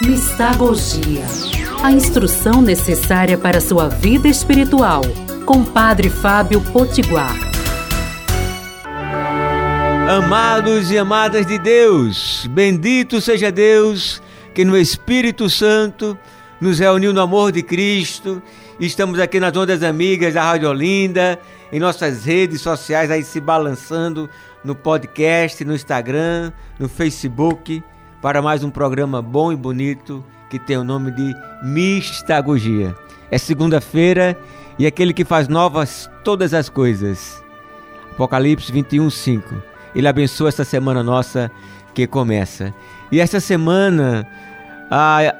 Mistagogia. A instrução necessária para sua vida espiritual. Com Padre Fábio Potiguar. Amados e amadas de Deus, bendito seja Deus que no Espírito Santo nos reuniu no amor de Cristo. Estamos aqui nas ondas amigas da Rádio Olinda, em nossas redes sociais aí se balançando no podcast, no Instagram, no Facebook para mais um programa bom e bonito que tem o nome de Mistagogia. É segunda-feira e aquele que faz novas todas as coisas. Apocalipse 21, 5. Ele abençoa essa semana nossa que começa. E essa semana, a,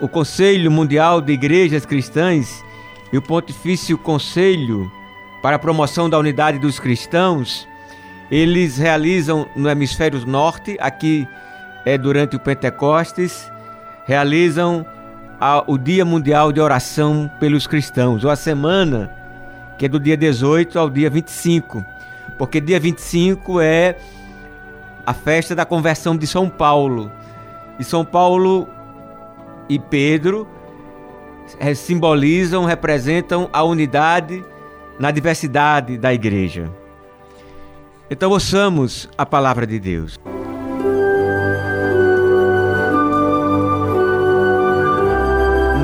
o Conselho Mundial de Igrejas Cristãs e o Pontifício Conselho para a Promoção da Unidade dos Cristãos, eles realizam no hemisfério norte, aqui é, durante o Pentecostes, realizam a, o Dia Mundial de Oração pelos Cristãos, ou a semana, que é do dia 18 ao dia 25, porque dia 25 é a festa da conversão de São Paulo. E São Paulo e Pedro é, simbolizam, representam a unidade na diversidade da igreja. Então ouçamos a palavra de Deus.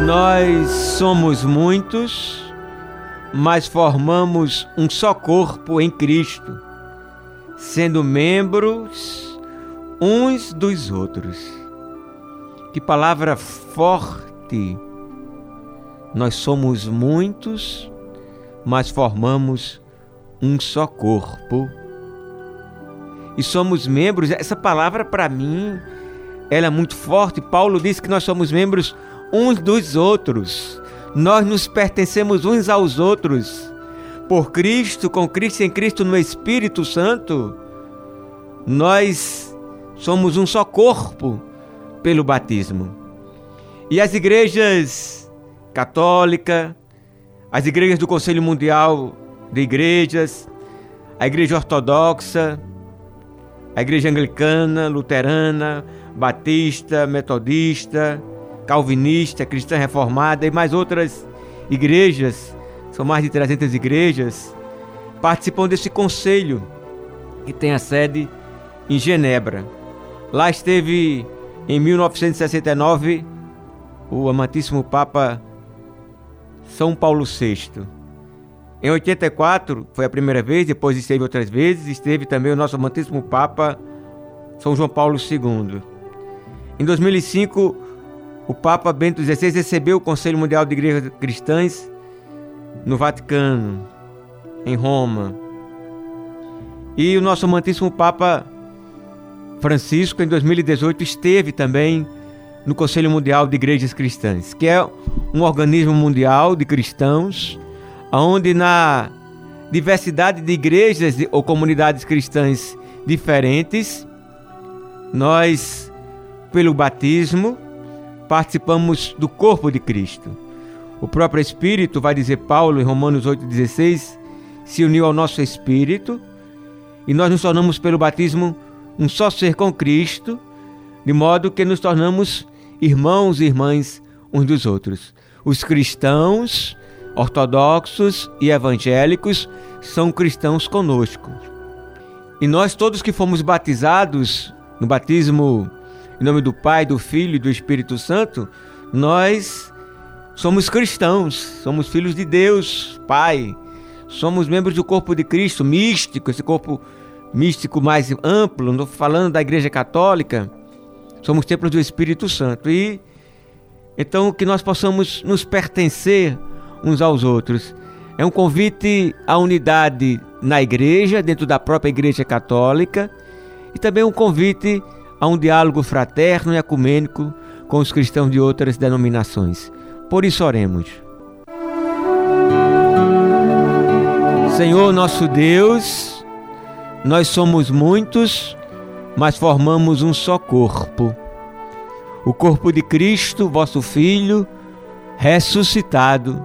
Nós somos muitos, mas formamos um só corpo em Cristo, sendo membros uns dos outros. Que palavra forte! Nós somos muitos, mas formamos um só corpo. E somos membros, essa palavra para mim, ela é muito forte. Paulo diz que nós somos membros uns dos outros. Nós nos pertencemos uns aos outros. Por Cristo, com Cristo em Cristo no Espírito Santo, nós somos um só corpo pelo batismo. E as igrejas católica, as igrejas do Conselho Mundial de Igrejas, a Igreja Ortodoxa, a Igreja Anglicana, Luterana, Batista, Metodista, calvinista, cristã reformada e mais outras igrejas, são mais de 300 igrejas, participam desse conselho que tem a sede em Genebra. Lá esteve em 1969 o amantíssimo Papa São Paulo VI. Em 84 foi a primeira vez, depois esteve outras vezes, esteve também o nosso amantíssimo Papa São João Paulo II. Em 2005 o Papa Bento XVI recebeu o Conselho Mundial de Igrejas Cristãs no Vaticano, em Roma. E o nosso amantíssimo Papa Francisco, em 2018, esteve também no Conselho Mundial de Igrejas Cristãs, que é um organismo mundial de cristãos, onde na diversidade de igrejas ou comunidades cristãs diferentes, nós, pelo batismo, participamos do corpo de Cristo. O próprio Espírito, vai dizer Paulo em Romanos 8,16, se uniu ao nosso Espírito e nós nos tornamos pelo batismo um só ser com Cristo, de modo que nos tornamos irmãos e irmãs uns dos outros. Os cristãos, ortodoxos e evangélicos são cristãos conosco. E nós todos que fomos batizados no batismo em nome do Pai, do Filho e do Espírito Santo, nós somos cristãos, somos filhos de Deus, Pai. Somos membros do corpo de Cristo, místico, esse corpo místico mais amplo, não falando da Igreja Católica. Somos templos do Espírito Santo e então que nós possamos nos pertencer uns aos outros. É um convite à unidade na igreja, dentro da própria Igreja Católica, e também um convite a um diálogo fraterno e ecumênico com os cristãos de outras denominações. Por isso oremos. Senhor nosso Deus, nós somos muitos, mas formamos um só corpo. O corpo de Cristo, vosso Filho, ressuscitado,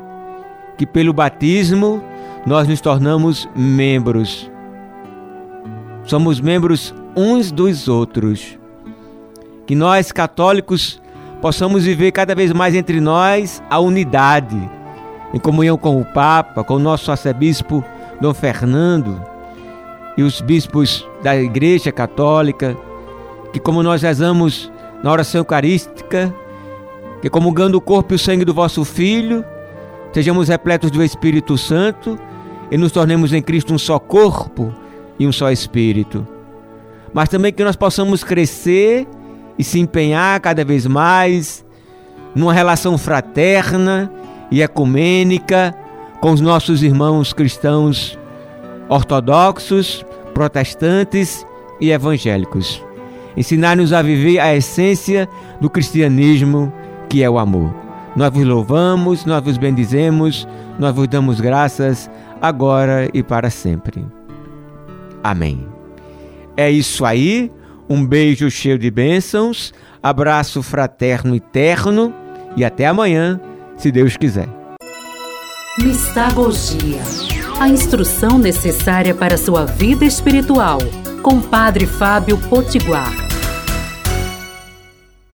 que pelo batismo nós nos tornamos membros. Somos membros uns dos outros que nós católicos possamos viver cada vez mais entre nós a unidade, em comunhão com o Papa, com o nosso arcebispo Dom Fernando e os bispos da Igreja Católica, que como nós rezamos na oração eucarística, que comungando o corpo e o sangue do vosso Filho, sejamos repletos do Espírito Santo e nos tornemos em Cristo um só corpo e um só Espírito. Mas também que nós possamos crescer e se empenhar cada vez mais numa relação fraterna e ecumênica com os nossos irmãos cristãos ortodoxos, protestantes e evangélicos. Ensinar-nos a viver a essência do cristianismo, que é o amor. Nós vos louvamos, nós vos bendizemos, nós vos damos graças agora e para sempre. Amém. É isso aí. Um beijo cheio de bênçãos, abraço fraterno e terno e até amanhã, se Deus quiser. Mistagogia a instrução necessária para sua vida espiritual, com Padre Fábio Potiguar.